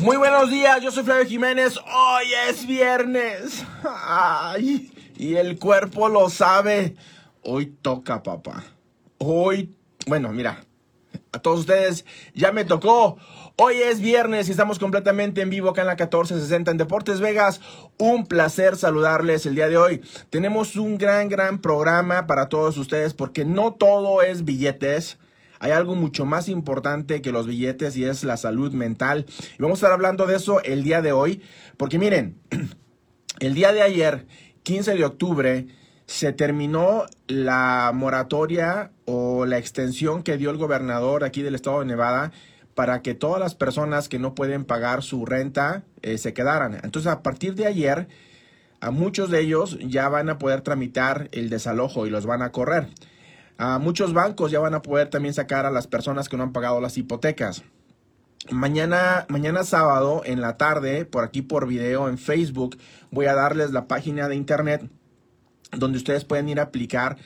Muy buenos días, yo soy Flavio Jiménez. Hoy es viernes. Ay, y el cuerpo lo sabe. Hoy toca, papá. Hoy, bueno, mira, a todos ustedes ya me tocó. Hoy es viernes y estamos completamente en vivo acá en la 1460 en Deportes Vegas. Un placer saludarles el día de hoy. Tenemos un gran, gran programa para todos ustedes porque no todo es billetes. Hay algo mucho más importante que los billetes y es la salud mental. Y vamos a estar hablando de eso el día de hoy. Porque miren, el día de ayer, 15 de octubre, se terminó la moratoria o la extensión que dio el gobernador aquí del estado de Nevada para que todas las personas que no pueden pagar su renta eh, se quedaran. Entonces, a partir de ayer, a muchos de ellos ya van a poder tramitar el desalojo y los van a correr. A muchos bancos ya van a poder también sacar a las personas que no han pagado las hipotecas. Mañana, mañana sábado en la tarde, por aquí por video en Facebook, voy a darles la página de internet donde ustedes pueden ir a aplicar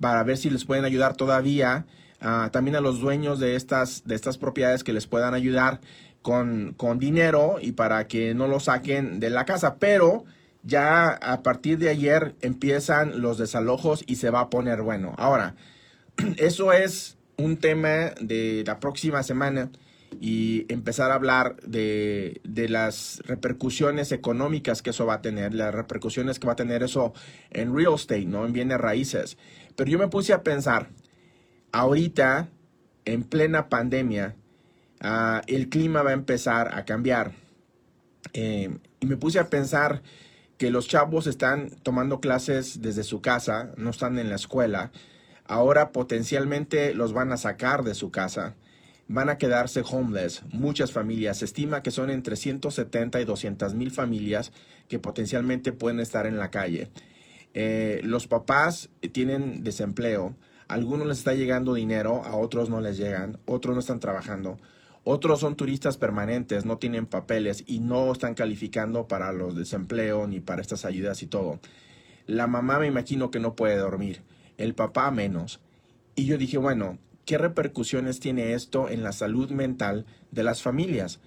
para ver si les pueden ayudar todavía. Uh, también a los dueños de estas, de estas propiedades que les puedan ayudar con, con dinero y para que no lo saquen de la casa. Pero ya a partir de ayer empiezan los desalojos y se va a poner bueno. Ahora, eso es un tema de la próxima semana y empezar a hablar de, de, las repercusiones económicas que eso va a tener, las repercusiones que va a tener eso en real estate, ¿no? En bienes raíces. Pero yo me puse a pensar, ahorita, en plena pandemia, uh, el clima va a empezar a cambiar. Eh, y me puse a pensar que los chavos están tomando clases desde su casa, no están en la escuela ahora potencialmente los van a sacar de su casa. Van a quedarse homeless. Muchas familias. Se estima que son entre 170 y 200 mil familias que potencialmente pueden estar en la calle. Eh, los papás tienen desempleo. A algunos les está llegando dinero, a otros no les llegan, otros no están trabajando. Otros son turistas permanentes, no tienen papeles y no están calificando para los desempleo ni para estas ayudas y todo. La mamá me imagino que no puede dormir el papá menos. Y yo dije, bueno, ¿qué repercusiones tiene esto en la salud mental de las familias?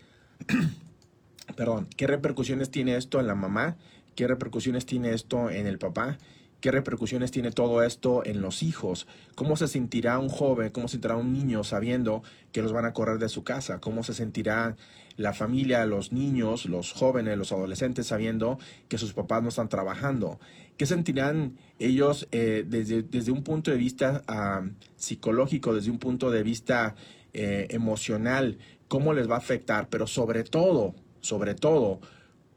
Perdón, ¿qué repercusiones tiene esto en la mamá? ¿Qué repercusiones tiene esto en el papá? ¿Qué repercusiones tiene todo esto en los hijos? ¿Cómo se sentirá un joven, cómo se sentirá un niño sabiendo que los van a correr de su casa? ¿Cómo se sentirá la familia, los niños, los jóvenes, los adolescentes sabiendo que sus papás no están trabajando? ¿Qué sentirán ellos eh, desde, desde, un punto de vista uh, psicológico, desde un punto de vista eh, emocional? ¿Cómo les va a afectar? Pero sobre todo, sobre todo,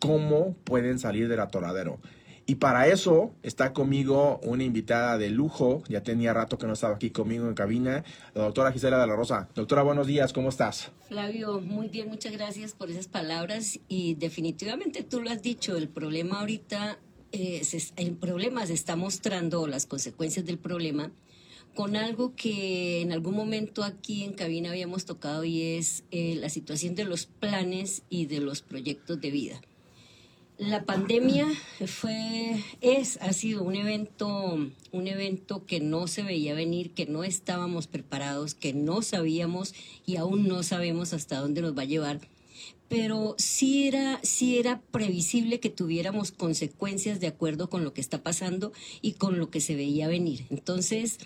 ¿cómo pueden salir del atoradero? Y para eso está conmigo una invitada de lujo, ya tenía rato que no estaba aquí conmigo en cabina, la doctora Gisela de la Rosa. Doctora, buenos días, ¿cómo estás? Flavio, muy bien, muchas gracias por esas palabras y definitivamente tú lo has dicho, el problema ahorita, eh, el problema se está mostrando, las consecuencias del problema, con algo que en algún momento aquí en cabina habíamos tocado y es eh, la situación de los planes y de los proyectos de vida. La pandemia fue, es, ha sido un evento, un evento que no se veía venir, que no estábamos preparados, que no sabíamos y aún no sabemos hasta dónde nos va a llevar. Pero sí era, sí era previsible que tuviéramos consecuencias de acuerdo con lo que está pasando y con lo que se veía venir. Entonces,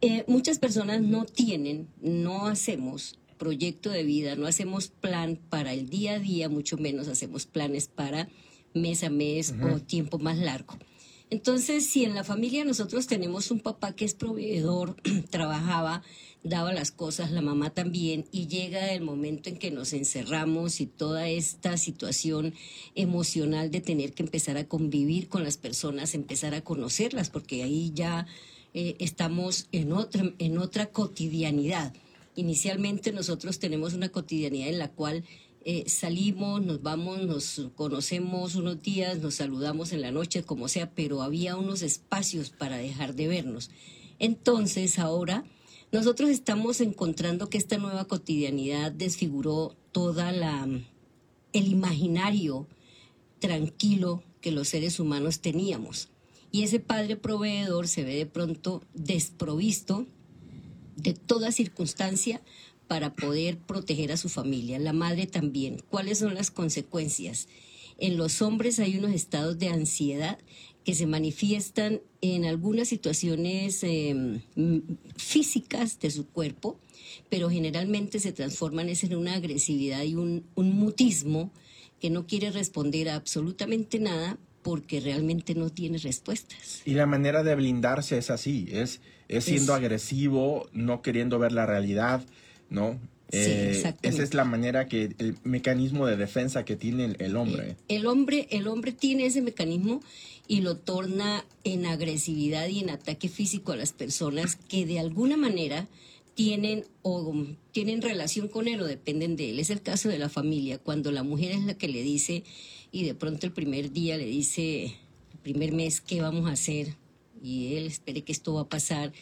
eh, muchas personas no tienen, no hacemos proyecto de vida, no hacemos plan para el día a día, mucho menos hacemos planes para mes a mes o tiempo más largo. Entonces, si en la familia nosotros tenemos un papá que es proveedor, trabajaba, daba las cosas, la mamá también, y llega el momento en que nos encerramos y toda esta situación emocional de tener que empezar a convivir con las personas, empezar a conocerlas, porque ahí ya eh, estamos en otra, en otra cotidianidad. Inicialmente nosotros tenemos una cotidianidad en la cual eh, salimos, nos vamos, nos conocemos unos días, nos saludamos en la noche, como sea, pero había unos espacios para dejar de vernos. Entonces ahora nosotros estamos encontrando que esta nueva cotidianidad desfiguró toda la el imaginario tranquilo que los seres humanos teníamos. Y ese padre proveedor se ve de pronto desprovisto de toda circunstancia para poder proteger a su familia, la madre también. ¿Cuáles son las consecuencias? En los hombres hay unos estados de ansiedad que se manifiestan en algunas situaciones em, físicas de su cuerpo, pero generalmente se transforman en una agresividad y un, mutismo que no quiere responder a absolutamente nada porque realmente no tiene respuestas. Y la manera de blindarse es así, es, es siendo agresivo, no queriendo ver la realidad, ¿no? Eh, esa es la manera que, el mecanismo de defensa que tiene el, hombre. El, hombre. el hombre tiene ese mecanismo y lo torna en agresividad y en ataque físico a las personas que de alguna manera tienen o tienen relación con él o dependen de él. Es el caso de la familia, cuando la mujer es la que le dice y de pronto el primer día le dice, el primer mes, ¿qué vamos a hacer? Y él espere que esto va a pasar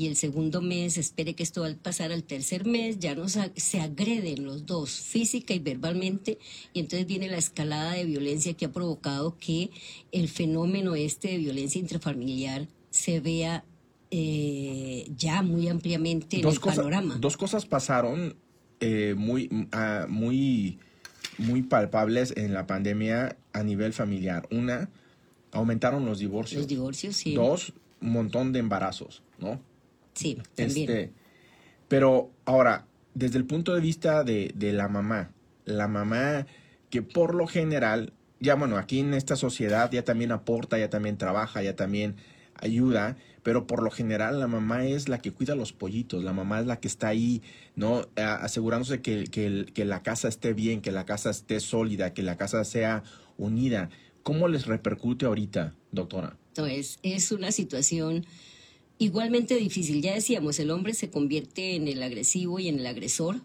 y el segundo mes espere que esto va a pasar al tercer mes, ya no se agreden los dos, física y verbalmente, y entonces viene la escalada de violencia que ha provocado que el fenómeno este de violencia intrafamiliar se vea eh, ya muy ampliamente en el panorama. Dos cosas pasaron eh, muy, ah, muy, muy palpables en la pandemia a nivel familiar. Una, aumentaron los divorcios. Los divorcios, sí. Dos, un montón de embarazos, ¿no? Sí, también. Este, pero ahora, desde el punto de vista de, la mamá, la mamá que por lo general, ya bueno, aquí en esta sociedad ya también aporta, ya también trabaja, ya también ayuda, pero por lo general la mamá es la que cuida los pollitos, la mamá es la que está ahí, ¿no? asegurándose que, que, que, la casa esté bien, que la casa esté sólida, que la casa sea unida. ¿Cómo les repercute ahorita, doctora? Entonces, es una situación igualmente difícil. Ya decíamos, el hombre se convierte en el agresivo y en el agresor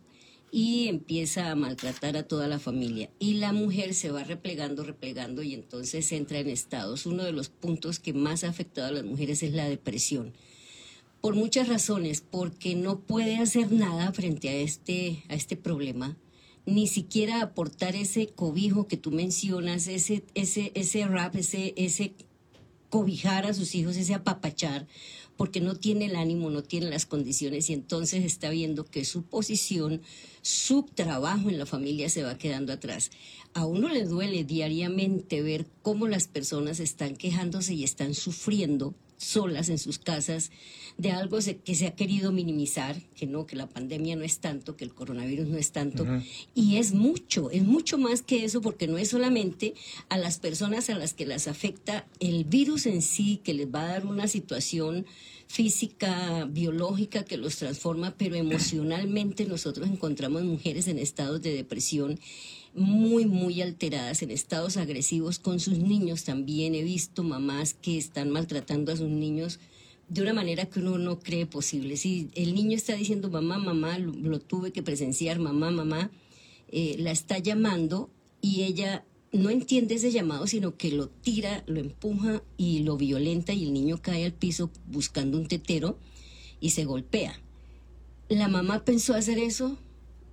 y empieza a maltratar a toda la familia. Y la mujer se va replegando, replegando y entonces entra en estados. Uno de los puntos que más ha afectado a las mujeres es la depresión. Por muchas razones, porque no puede hacer nada frente a este, a este problema, ni siquiera aportar ese cobijo que tú mencionas, ese, ese, ese rap, ese, ese cobijar a sus hijos, ese apapachar, porque no tiene el ánimo, no tiene las condiciones y entonces está viendo que su posición, su trabajo en la familia se va quedando atrás. A uno le duele diariamente ver cómo las personas están quejándose y están sufriendo solas en sus casas de algo que se ha querido minimizar, que no, que la pandemia no es tanto, que el coronavirus no es tanto, y es mucho, es mucho más que eso, porque no es solamente a las personas a las que las afecta el virus en sí, que les va a dar una situación física, biológica que los transforma, pero emocionalmente nosotros encontramos mujeres en estados de depresión muy, muy alteradas, en estados agresivos con sus niños también. He visto mamás que están maltratando a sus niños de una manera que uno no cree posible. Si el niño está diciendo mamá, mamá, lo, tuve que presenciar, mamá, mamá, eh, la está llamando y ella no entiende ese llamado, sino que lo tira, lo empuja y lo violenta y el niño cae al piso buscando un tetero y se golpea. La mamá pensó hacer eso,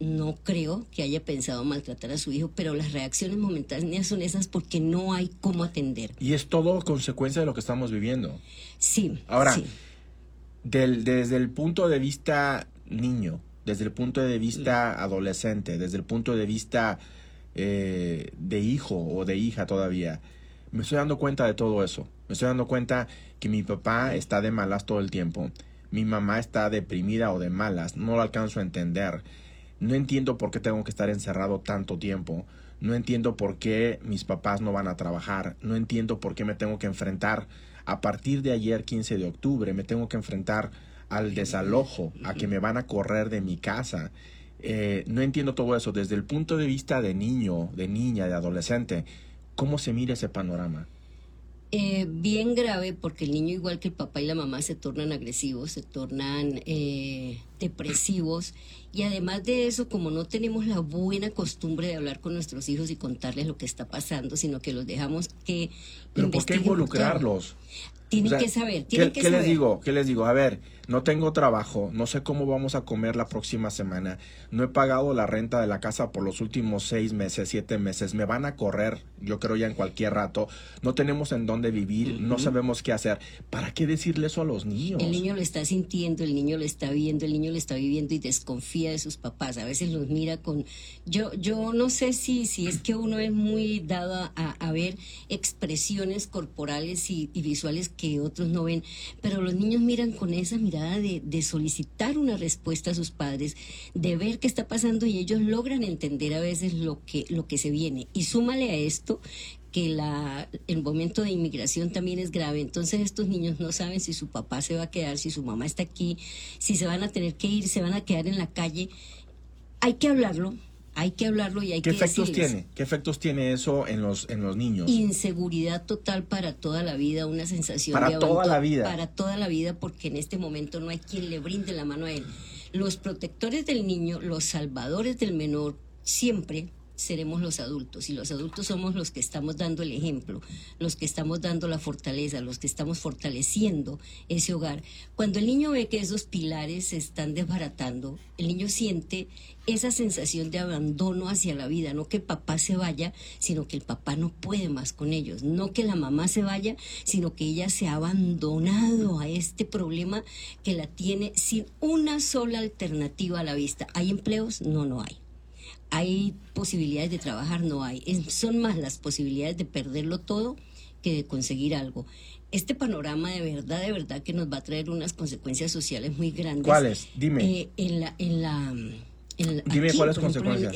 no creo que haya pensado maltratar a su hijo, pero las reacciones momentáneas son esas porque no hay cómo atender. Y es todo consecuencia de lo que estamos viviendo. Sí. Ahora, desde el punto de vista niño, desde el punto de vista adolescente, desde el punto de vista eh, de hijo o de hija todavía, me estoy dando cuenta de todo eso. Me estoy dando cuenta que mi papá está de malas todo el tiempo. Mi mamá está deprimida o de malas. No lo alcanzo a entender no entiendo por qué tengo que estar encerrado tanto tiempo. No entiendo por qué mis papás no van a trabajar. No entiendo por qué me tengo que enfrentar. A partir de ayer, 15 de octubre, me tengo que enfrentar al desalojo, a que me van a correr de mi casa. Eh, no entiendo todo eso desde el punto de vista de niño, de niña, de adolescente. ¿Cómo se mira ese panorama? Eh, bien grave porque el niño, igual que el papá y la mamá, se tornan agresivos, se tornan eh, depresivos y además de eso, como no tenemos la buena costumbre de hablar con nuestros hijos y contarles lo que está pasando, sino que los dejamos que... Pero ¿por qué involucrarlos? Tienen que saber, tienen ¿qué, que les digo? ¿Qué les digo? A ver, no tengo trabajo, no sé cómo vamos a comer la próxima semana, no he pagado la renta de la casa por los últimos seis meses, siete meses, me van a correr, yo creo ya en cualquier rato, no tenemos en dónde vivir, no sabemos qué hacer. ¿Para qué decirle eso a los niños? El niño lo está sintiendo, el niño lo está viendo, el niño le está viviendo y desconfía de sus papás. A veces los mira con... Yo, yo no sé si, si es que uno es muy dado a, ver expresiones corporales y, visuales que otros no ven, pero los niños miran con esa de, solicitar una respuesta a sus padres, de ver qué está pasando y ellos logran entender a veces lo que, lo que se viene. Y súmale a esto que el momento de inmigración también es grave. Entonces estos niños no saben si su papá se va a quedar, si su mamá está aquí, si se van a tener que ir, se van a quedar en la calle. Hay que hablarlo, hay que hablarlo y hay ¿Qué que efectos tiene? ¿Qué efectos tiene eso en los en los niños? Inseguridad total para toda la vida, una sensación para toda la vida. Para toda la vida porque en este momento no hay quien le brinde la mano a él. Los protectores del niño, los salvadores del menor siempre seremos los adultos y los adultos somos los que estamos dando el ejemplo, los que estamos dando la fortaleza, los que estamos fortaleciendo ese hogar. Cuando el niño ve que esos pilares se están desbaratando, el niño siente esa sensación de abandono hacia la vida, no que papá se vaya, sino que el papá no puede más con ellos, no que la mamá se vaya, sino que ella se ha abandonado a este problema que la tiene sin una sola alternativa a la vista. ¿Hay empleos? No, no hay hay posibilidades de trabajar, no hay. son más las posibilidades de perderlo todo que de conseguir algo. Este panorama de verdad, de verdad que nos va a traer unas consecuencias sociales muy grandes. ¿Cuáles? Dime. Eh, en la, en la, Dime cuáles consecuencias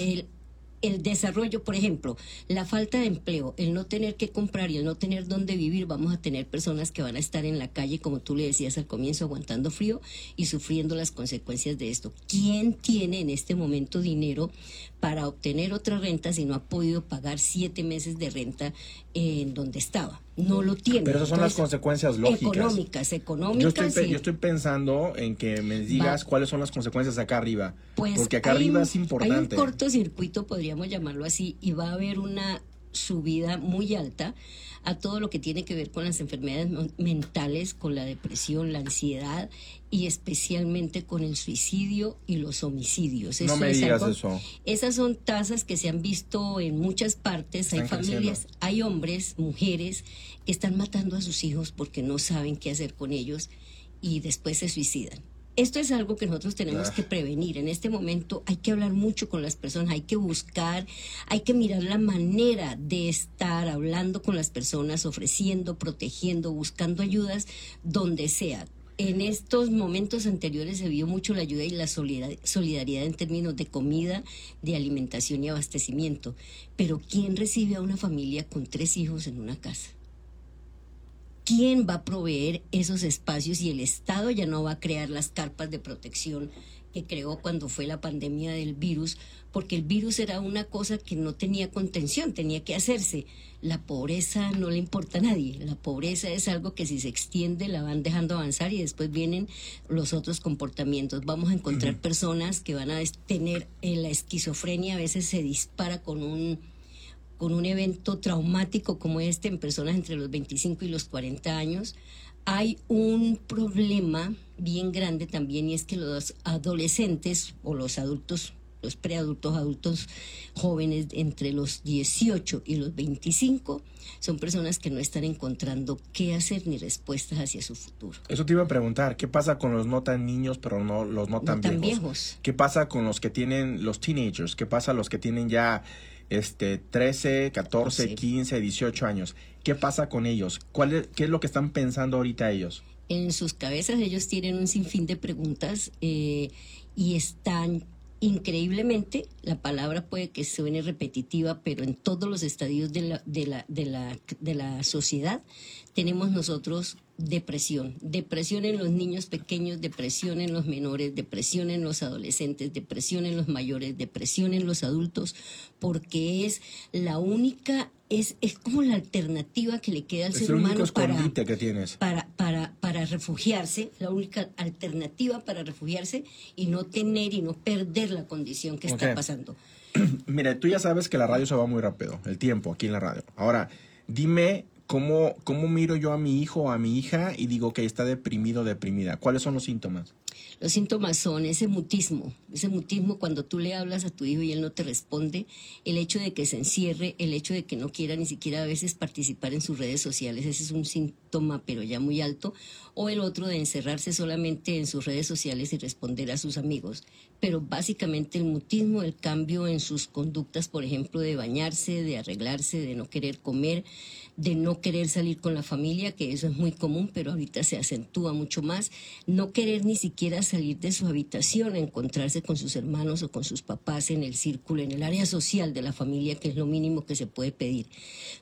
el desarrollo, por ejemplo, la falta de empleo, el no tener que comprar y el no tener dónde vivir, vamos a tener personas que van a estar en la calle, como tú le decías al comienzo, aguantando frío y sufriendo las consecuencias de esto. ¿Quién tiene en este momento dinero para obtener otra renta si no ha podido pagar siete meses de renta en donde estaba? No lo tiene. Pero esas son las consecuencias lógicas. Económicas, económicas. Yo estoy, yo estoy pensando en que me digas cuáles son las consecuencias acá arriba. Pues porque acá arriba es importante. Hay un cortocircuito, podríamos llamarlo así, y va a haber una subida muy alta a todo lo que tiene que ver con las enfermedades mentales, con la depresión, la ansiedad y especialmente con el suicidio y los homicidios. no me digas eso. Esas son tasas que se han visto en muchas partes. hay familias, hay hombres, mujeres que están matando a sus hijos porque no saben qué hacer con ellos y después se suicidan. Esto es algo que nosotros tenemos que prevenir. En este momento hay que hablar mucho con las personas, hay que buscar, hay que mirar la manera de estar hablando con las personas, ofreciendo, protegiendo, buscando ayudas donde sea. En estos momentos anteriores se vio mucho la ayuda y la solidaridad en términos de comida, de alimentación y abastecimiento. Pero ¿quién recibe a una familia con tres hijos en una casa? Quién va a proveer esos espacios y el Estado ya no va a crear las carpas de protección que creó cuando fue la pandemia del virus, porque el virus era una cosa que no tenía contención, tenía que hacerse. La pobreza no le importa a nadie, la pobreza es algo que si se extiende la van dejando avanzar y después vienen los otros comportamientos. Vamos a encontrar personas que van a tener eh, la esquizofrenia, a veces se dispara con un con un evento traumático como este en personas entre los 25 y los 40 años, hay un problema bien grande también y es que los adolescentes o los adultos, los preadultos, adultos jóvenes entre los 18 y los 25 son personas que no están encontrando qué hacer ni respuestas hacia su futuro. Eso te iba a preguntar, ¿qué pasa con los no tan niños pero no los no tan, viejos? viejos? ¿Qué pasa con los que tienen los teenagers? ¿Qué pasa los que tienen ya este, 13, 14, 15, 18 años. ¿Qué pasa con ellos? ¿Cuál ¿Qué es lo que están pensando ahorita ellos? En sus cabezas ellos tienen un sinfín de preguntas eh, y están increíblemente, la palabra puede que suene repetitiva, pero en todos los estadios de la, de la, de la, de la sociedad tenemos nosotros depresión. Depresión en los niños pequeños, depresión en los menores, depresión en los adolescentes, depresión en los mayores, depresión en los adultos, porque es la única, es, es como la alternativa que le queda al ser humano para, que tienes. para, para, para refugiarse, la única alternativa para refugiarse y no tener y no perder la condición que está pasando. Mira, tú ya sabes que la radio se va muy rápido, el tiempo aquí en la radio. Ahora, dime ¿cómo, ¿cómo miro yo a mi hijo o a mi hija y digo que está deprimido o deprimida? ¿Cuáles son los síntomas? Los síntomas son ese mutismo, ese mutismo cuando tú le hablas a tu hijo y él no te responde, el hecho de que se encierre, el hecho de que no quiera ni siquiera a veces participar en sus redes sociales, ese es un síntoma pero ya muy alto, o el otro de encerrarse solamente en sus redes sociales y responder a sus amigos. Pero básicamente el mutismo, el cambio en sus conductas, por ejemplo, de bañarse, de arreglarse, de no querer comer, de no querer salir con la familia, que eso es muy común, pero ahorita se acentúa mucho más, no querer ni siquiera salir de su habitación, encontrarse con sus hermanos o con sus papás en el círculo, en el área social de la familia, que es lo mínimo que se puede pedir.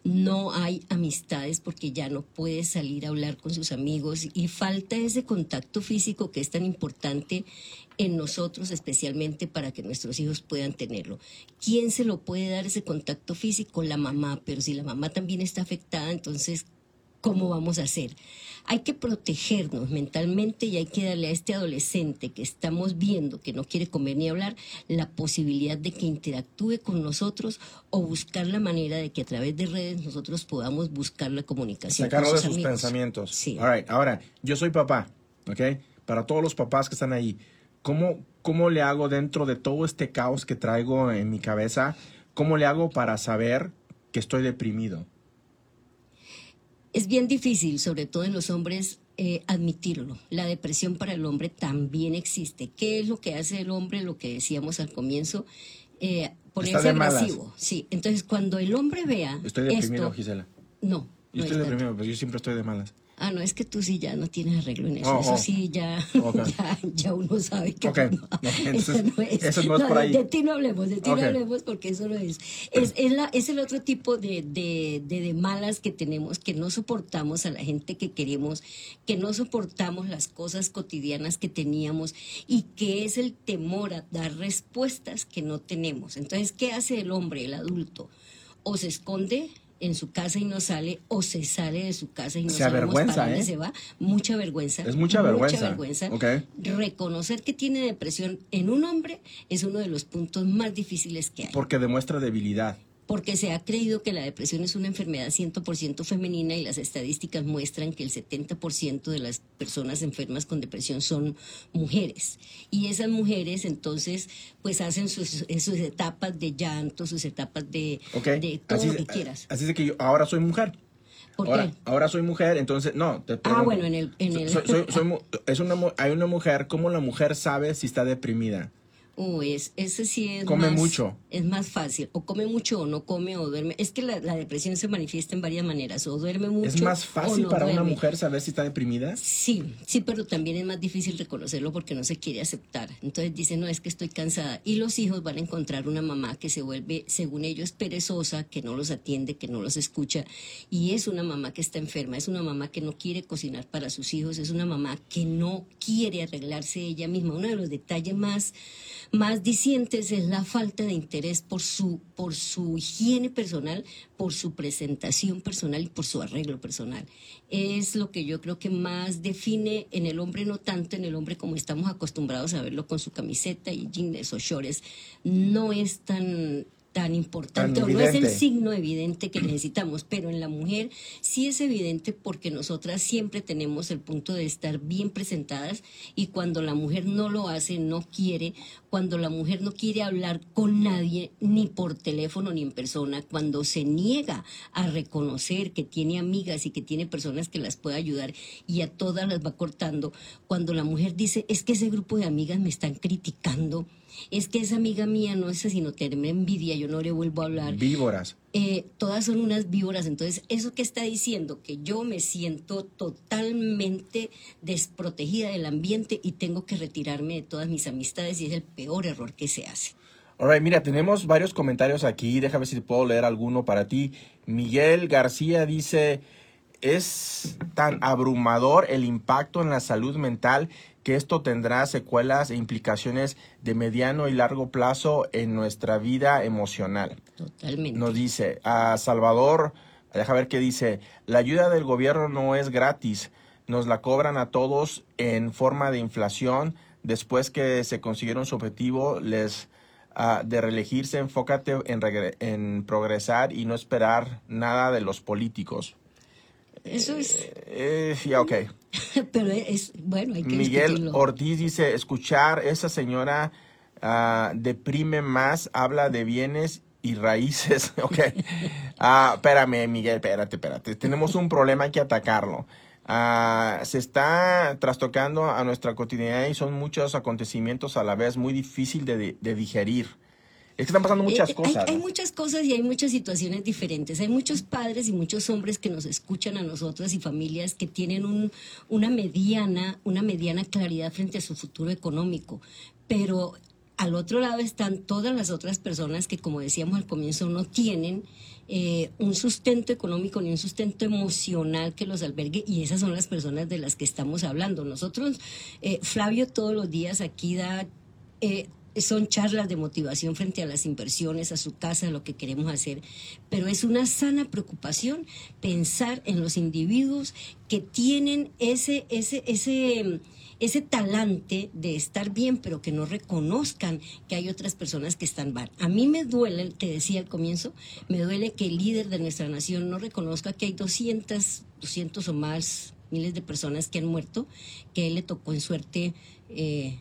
No hay amistades porque ya no puede salir a hablar con sus amigos y falta ese contacto físico que es tan importante en nosotros, especialmente para que nuestros hijos puedan tenerlo. ¿Quién se lo puede dar ese contacto físico? La mamá, pero si la mamá también está afectada, entonces, ¿cómo vamos a hacer? Hay que protegernos mentalmente y hay que darle a este adolescente que estamos viendo que no quiere comer ni hablar la posibilidad de que interactúe con nosotros o buscar la manera de que a través de redes nosotros podamos buscar la comunicación. Sacarlo de sus pensamientos. Sí. Ahora, yo soy papá, ¿ok? Para todos los papás que están ahí, ¿cómo, ¿cómo le hago dentro de todo este caos que traigo en mi cabeza? ¿Cómo le hago para saber que estoy deprimido? Es bien difícil, sobre todo en los hombres, eh, admitirlo. La depresión para el hombre también existe. ¿Qué es lo que hace el hombre? Lo que decíamos al comienzo, eh, ponerse agresivo. Sí, entonces cuando el hombre vea. Estoy deprimido, Gisela. No. Yo estoy deprimido, pero yo siempre estoy de malas. Ah, no, es que tú sí ya no tienes arreglo en eso. Oh, eso oh. sí, ya, ya, uno sabe que no, eso no es. Eso no es por ahí. De, ti no hablemos, de ti no hablemos porque eso no es. Es, es, la, es el otro tipo de, de, de, malas que tenemos, que no soportamos a la gente que queremos, que no soportamos las cosas cotidianas que teníamos y que es el temor a dar respuestas que no tenemos. Entonces, ¿qué hace el hombre, el adulto? O se esconde en su casa y no sale o se sale de su casa y no se avergüenza, para dónde ¿eh? se va. Mucha vergüenza. Es mucha vergüenza. Mucha vergüenza. Reconocer que tiene depresión en un hombre es uno de los puntos más difíciles que hay. Porque demuestra debilidad porque se ha creído que la depresión es una enfermedad 100% femenina y las estadísticas muestran que el 70% de las personas enfermas con depresión son mujeres. Y esas mujeres entonces pues hacen sus, sus etapas de llanto, sus etapas de, de todo lo que quieras. Así es que yo ahora soy mujer. ¿Por ahora, qué? ahora soy mujer, entonces, no. Te ah, bueno, en el... En el... es una, hay una mujer, ¿cómo la mujer sabe si está deprimida? Uy, es, ese sí es come mucho. Es más fácil. O come mucho o no come o duerme. Es que la, depresión se manifiesta en varias maneras. O duerme mucho. ¿Es más fácil para una mujer saber si está deprimida? Sí, sí, pero también es más difícil reconocerlo porque no se quiere aceptar. Entonces dice, no, es que estoy cansada. Y los hijos van a encontrar una mamá que se vuelve, según ellos, perezosa, que no los atiende, que no los escucha. Y es una mamá que está enferma. Es una mamá que no quiere cocinar para sus hijos. Es una mamá que no quiere arreglarse ella misma. Uno de los detalles más más dicientes es la falta de interés por su, por su higiene personal, por su presentación personal y por su arreglo personal. Es lo que yo creo que más define en el hombre, no tanto en el hombre como estamos acostumbrados a verlo con su camiseta y jeans o shorts. No es tan tan importante, o no es el signo evidente que necesitamos, pero en la mujer sí es evidente porque nosotras siempre tenemos el punto de estar bien presentadas y cuando la mujer no lo hace, no quiere, cuando la mujer no quiere hablar con nadie, ni por teléfono ni en persona, cuando se niega a reconocer que tiene amigas y que tiene personas que las puede ayudar y a todas las va cortando, cuando la mujer dice, es que ese grupo de amigas me están criticando, es que esa amiga mía no es así, no tiene envidia, yo no le vuelvo a hablar. Víboras. Eh, todas son unas víboras. Entonces, eso que está diciendo, que yo me siento totalmente desprotegida del ambiente y tengo que retirarme de todas mis amistades y es el peor error que se hace. Alright, mira, tenemos varios comentarios aquí. Déjame ver si puedo leer alguno para ti. Miguel García dice, es tan abrumador el impacto en la salud mental que esto tendrá secuelas e implicaciones de mediano y largo plazo en nuestra vida emocional. Totalmente. Nos dice, a Salvador, deja ver qué dice, la ayuda del gobierno no es gratis, nos la cobran a todos en forma de inflación, después que se consiguieron su objetivo, les... Uh, de reelegirse, enfócate en, en progresar y no esperar nada de los políticos. Eso es. Eh, eh ok. Pero es, bueno, hay que Miguel Ortiz dice, escuchar esa señora uh, deprime más, habla de bienes y raíces. Ok. Ah, espérame, Miguel, espérate, espérate. Tenemos un problema, hay que atacarlo. Ah, se está trastocando a nuestra cotidianidad y son muchos acontecimientos a la vez muy difícil de, de digerir. Es que están pasando muchas Eh, cosas. Hay, muchas cosas y hay muchas situaciones diferentes. Hay muchos padres y muchos hombres que nos escuchan a nosotras y familias que tienen un, una mediana, una mediana claridad frente a su futuro económico. Pero al otro lado están todas las otras personas que, como decíamos al comienzo, no tienen eh, un sustento económico ni un sustento emocional que los albergue y esas son las personas de las que estamos hablando. Nosotros, eh, Flavio todos los días aquí da eh, son charlas de motivación frente a las inversiones, a su casa, a lo que queremos hacer, pero es una sana preocupación pensar en los individuos que tienen ese, ese, ese, ese talante de estar bien, pero que no reconozcan que hay otras personas que están mal. A mí me duele, te decía al comienzo, me duele que el líder de nuestra nación no reconozca que hay 200, 200 o más miles de personas que han muerto, que él le tocó en suerte... Eh,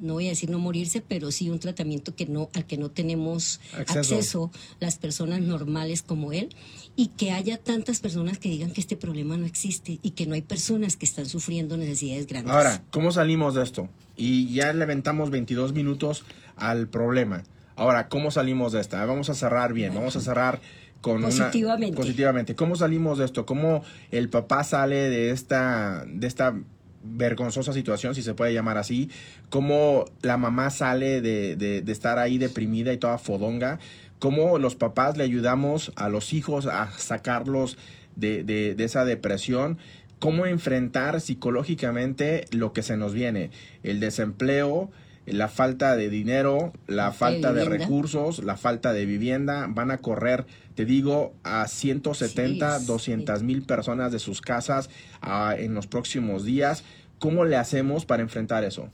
no voy a decir no morirse, pero sí un tratamiento que no, al que no tenemos Acceso. acceso. las personas normales como él, y que haya tantas personas que digan que este problema no existe y que no hay personas que están sufriendo necesidades grandes. Ahora, ¿cómo salimos de esto? Y ya le aventamos 22 minutos al problema. Ahora, ¿cómo salimos de esta? Vamos a cerrar bien, vamos a cerrar con Positivamente. una positivamente. ¿Cómo salimos de esto? ¿Cómo el papá sale de esta de esta vergonzosa situación, si se puede llamar así? ¿Cómo la mamá sale de, de, estar ahí deprimida y toda fodonga? ¿Cómo los papás le ayudamos a los hijos a sacarlos de, de esa depresión? cómo enfrentar psicológicamente lo que se nos viene, el desempleo, la falta de dinero, la falta de, recursos, la falta de vivienda, van a correr, te digo, a 170, Sí, 200 mil personas de sus casas ah, en los próximos días. ¿Cómo le hacemos para enfrentar eso?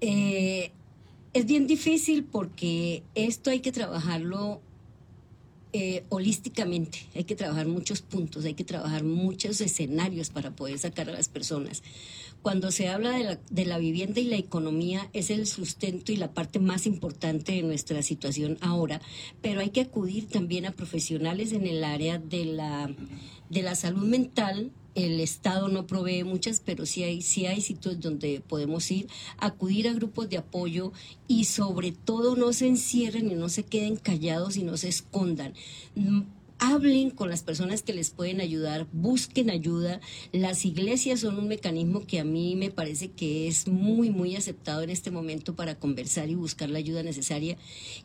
Eh, es bien difícil porque esto hay que trabajarlo eh, holísticamente, hay que trabajar muchos puntos, hay que trabajar muchos escenarios para poder sacar a las personas. Cuando se habla de la, de la vivienda y la economía es el sustento y la parte más importante de nuestra situación ahora, pero hay que acudir también a profesionales en el área de la, de la salud mental, el Estado no provee muchas, pero sí hay, sí hay sitios donde podemos ir, acudir a grupos de apoyo y sobre todo no se encierren y no se queden callados y no se escondan. Hablen con las personas que les pueden ayudar, busquen ayuda. Las iglesias son un mecanismo que a mí me parece que es muy, muy aceptado en este momento para conversar y buscar la ayuda necesaria.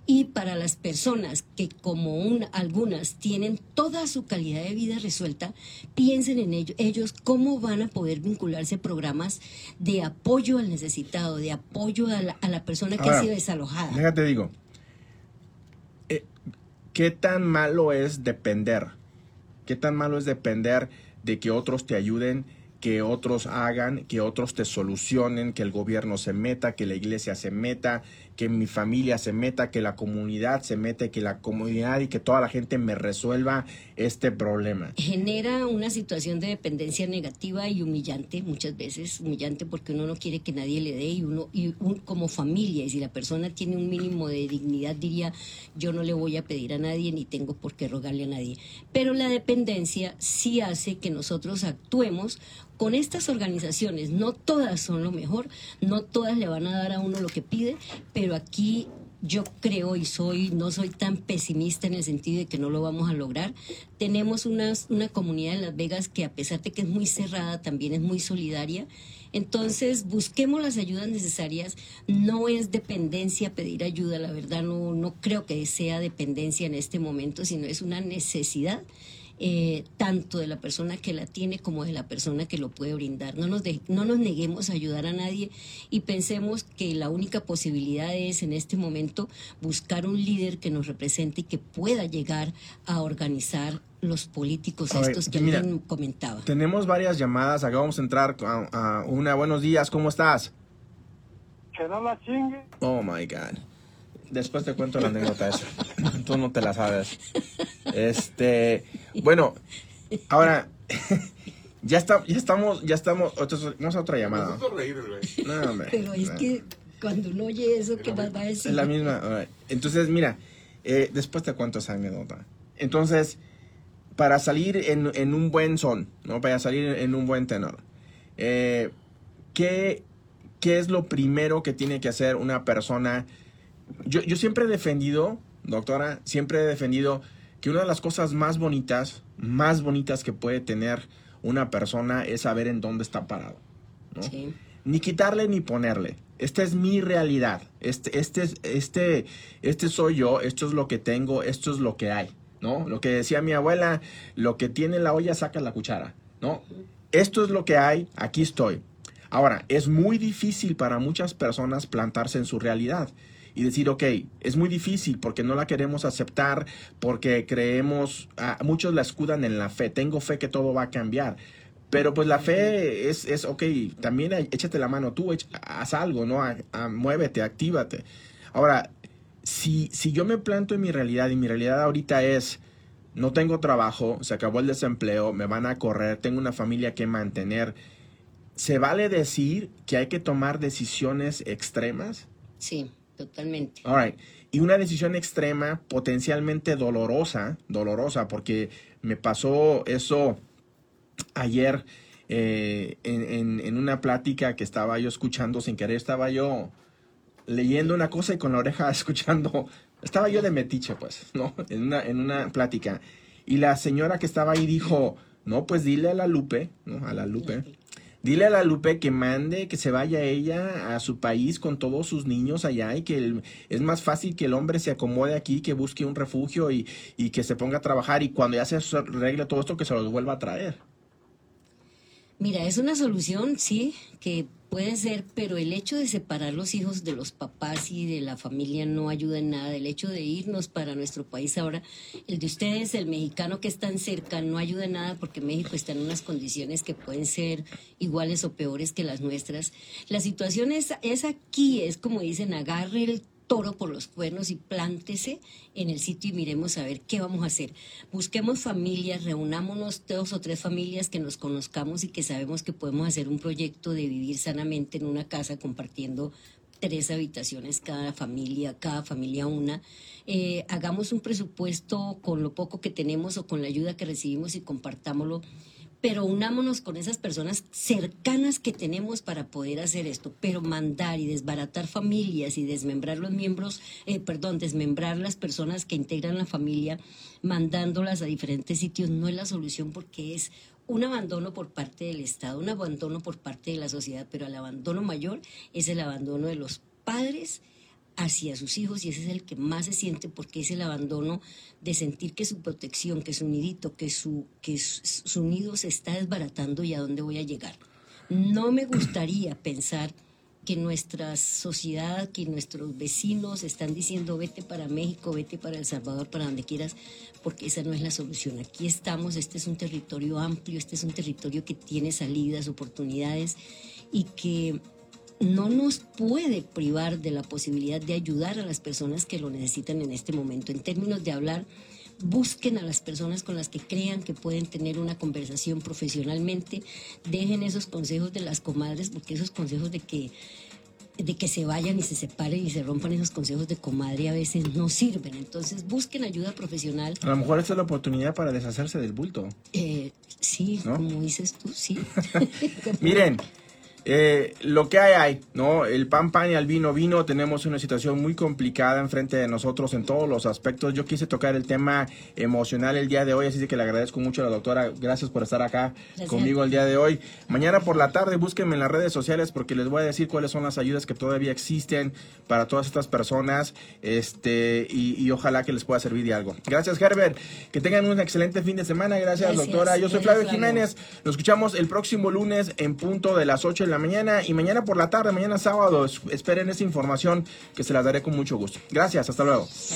Y para las personas que como un, algunas tienen toda su calidad de vida resuelta, piensen en ello, ellos cómo van a poder vincularse a programas de apoyo al necesitado, de apoyo a la, a la persona que Ahora, ha sido desalojada. Déjate digo, eh, ¿qué tan malo es depender? ¿Qué tan malo es depender de que otros te ayuden, que otros hagan, que otros te solucionen, que el gobierno se meta, que la iglesia se meta, que mi familia se meta, que la comunidad se meta, que la comunidad y que toda la gente me resuelva este problema? genera una situación de dependencia negativa y humillante muchas veces humillante porque uno no quiere que nadie le dé y uno y como familia y si la persona tiene un mínimo de dignidad diría yo no le voy a pedir a nadie ni tengo por qué rogarle a nadie pero la dependencia sí hace que nosotros actuemos con estas organizaciones no todas son lo mejor no todas le van a dar a uno lo que pide pero aquí yo creo y soy no soy tan pesimista en el sentido de que no lo vamos a lograr. Tenemos unas- una comunidad en Las Vegas que a pesar de que es muy cerrada, también es muy solidaria. Entonces, busquemos las ayudas necesarias. No es dependencia pedir ayuda, la verdad no, no creo que sea dependencia en este momento, sino es una necesidad. Eh, tanto de la persona que la tiene como de la persona que lo puede brindar. No nos, de- no nos neguemos a ayudar a nadie y pensemos que la única posibilidad es en este momento buscar un líder que nos represente y que pueda llegar a organizar los políticos A ver, estos que mira, alguien comentaba. Tenemos varias llamadas, acá vamos a entrar a, a una. Buenos días, ¿cómo estás? Que no la chingue. Oh my God. Después te cuento la anécdota esa. Tú no te la sabes. Este, bueno, ahora ya está, ya estamos, ya estamos. otro- Vamos a otra llamada. Nosotros reír, güey. No, hombre. Pero es no. que cuando uno oye eso, ¿qué más va a decir? es la misma. Entonces, mira, Eh, después te cuento esa anécdota. Entonces, para salir en, en un buen son, ¿no? Para salir en un buen tenor. Eh, ¿qué, ¿Qué es lo primero que tiene que hacer una persona? Yo, yo siempre he defendido, doctora, siempre he defendido que una de las cosas más bonitas, más bonitas que puede tener una persona es saber en dónde está parado. ¿no? Sí. Ni quitarle ni ponerle. Esta es mi realidad. Este, este, es- este, este soy yo, esto es lo que tengo, esto es lo que hay. ¿No? Lo que decía mi abuela, lo que tiene la olla saca la cuchara. ¿No? Esto es lo que hay, aquí estoy. Ahora, es muy difícil para muchas personas plantarse en su realidad y decir, ok, es muy difícil porque no la queremos aceptar, porque creemos, ah, muchos la escudan en la fe, tengo fe que todo va a cambiar. Pero pues la fe es, es ok, también échate la mano tú, echa- haz algo, ¿no? A- a- muévete, actívate. Ahora, si, si yo me planto en mi realidad y mi realidad ahorita es, no tengo trabajo, se acabó el desempleo, me van a correr, tengo una familia que mantener, ¿se vale decir que hay que tomar decisiones extremas? Sí, totalmente. All right. Y una decisión extrema, potencialmente dolorosa, dolorosa, porque me pasó eso ayer eh, en, en- en una plática que estaba yo escuchando sin querer, estaba yo leyendo una cosa y con la oreja escuchando, estaba yo de metiche, pues, ¿no? En una, en una plática. Y la señora que estaba ahí dijo, no, pues dile a la Lupe, ¿no? A la Lupe. Dile a la Lupe que mande, que se vaya ella a su país con todos sus niños allá y que es más fácil que el hombre se acomode aquí, que busque un refugio y, y que se ponga a trabajar y cuando ya se arregle todo esto que se los vuelva a traer. Mira, es una solución, sí, que puede ser, pero el hecho de separar los hijos de los papás y de la familia no ayuda en nada. El hecho de irnos para nuestro país ahora, el de ustedes, el mexicano que es tan cerca, no ayuda en nada porque México está en unas condiciones que pueden ser iguales o peores que las nuestras. La situación es, es aquí, es como dicen, agarre el toro por los cuernos y plántese en el sitio y miremos a ver qué vamos a hacer. Busquemos familias, reunámonos dos o tres familias que nos conozcamos y que sabemos que podemos hacer un proyecto de vivir sanamente en una casa compartiendo tres habitaciones cada familia, cada familia una. Eh, hagamos un presupuesto con lo poco que tenemos o con la ayuda que recibimos y compartámoslo pero unámonos con esas personas cercanas que tenemos para poder hacer esto. Pero mandar y desbaratar familias y desmembrar los miembros, eh, perdón, desmembrar las personas que integran la familia, mandándolas a diferentes sitios, no es la solución porque es un abandono por parte del Estado, un abandono por parte de la sociedad, pero el abandono mayor es el abandono de los padres hacia sus hijos y ese es el que más se siente porque es el abandono de sentir que su protección, que su nidito, que su, que su, nido se está desbaratando y a dónde voy a llegar. No me gustaría pensar que nuestra sociedad, que nuestros vecinos están diciendo vete para México, vete para El Salvador, para donde quieras, porque esa no es la solución. Aquí estamos, este es un territorio amplio, este es un territorio que tiene salidas, oportunidades y que no nos puede privar de la posibilidad de ayudar a las personas que lo necesitan en este momento. En términos de hablar, busquen a las personas con las que crean que pueden tener una conversación profesionalmente, dejen esos consejos de las comadres, porque esos consejos de que de que se vayan y se separen y se rompan esos consejos de comadre a veces no sirven. Entonces busquen ayuda profesional. A lo mejor esta es la oportunidad para deshacerse del bulto. Eh, sí, ¿No? como dices tú, sí. Miren, eh, lo que hay, hay, ¿no? El pan, pan y al vino, vino. Tenemos una situación muy complicada enfrente de nosotros en todos los aspectos. Yo quise tocar el tema emocional el día de hoy, así que le agradezco mucho a la doctora. Gracias por estar acá Gracias. conmigo el día de hoy. Mañana por la tarde búsquenme en las redes sociales porque les voy a decir cuáles son las ayudas que todavía existen para todas estas personas. Este, y, y ojalá que les pueda servir de algo. Gracias, Herbert. Que tengan un excelente fin de semana. Gracias, Gracias. doctora. Yo soy Gracias, Flavio Flavio. Jiménez. Nos escuchamos el próximo lunes en punto de las 8 de la mañana y mañana por la tarde, mañana sábado. es- Esperen esa información que se las daré con mucho gusto. Gracias, hasta luego.